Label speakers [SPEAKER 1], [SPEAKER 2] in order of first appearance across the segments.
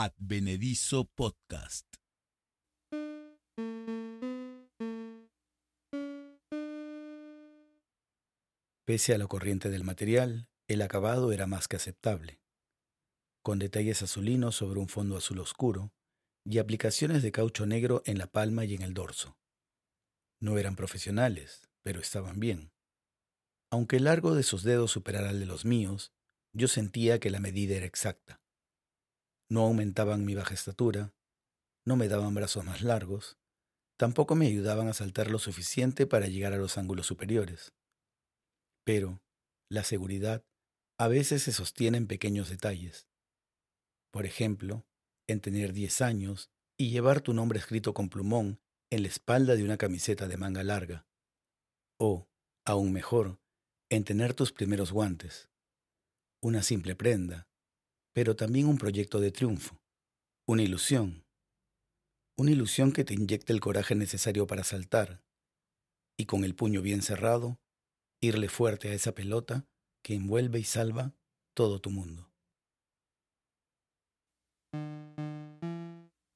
[SPEAKER 1] Advenedizo Podcast.
[SPEAKER 2] Pese a la corriente del material, el acabado era más que aceptable, con detalles azulinos sobre un fondo azul oscuro y aplicaciones de caucho negro en la palma y en el dorso. No eran profesionales, pero estaban bien. Aunque el largo de sus dedos superara el de los míos, yo sentía que la medida era exacta. No aumentaban mi baja estatura, no me daban brazos más largos, tampoco me ayudaban a saltar lo suficiente para llegar a los ángulos superiores. Pero la seguridad a veces se sostiene en pequeños detalles. Por ejemplo, en tener 10 años y llevar tu nombre escrito con plumón en la espalda de una camiseta de manga larga. O, aún mejor, en tener tus primeros guantes. Una simple prenda, pero también un proyecto de triunfo. Una ilusión. Una ilusión que te inyecta el coraje necesario para saltar. Y con el puño bien cerrado, irle fuerte a esa pelota que envuelve y salva todo tu mundo.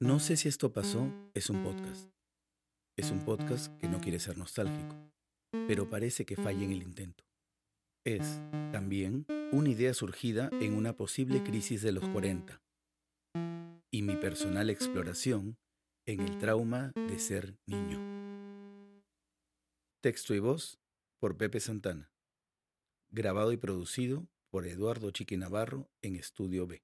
[SPEAKER 2] No sé si esto pasó, es un podcast. Es un podcast que no quiere ser nostálgico, pero parece que falla en el intento. Es, también, una idea surgida en una posible crisis de los 40 y mi personal exploración en el trauma de ser niño. Texto y voz por Pepe Santana. Grabado y producido por Eduardo Chiqui Navarro en Estudio B.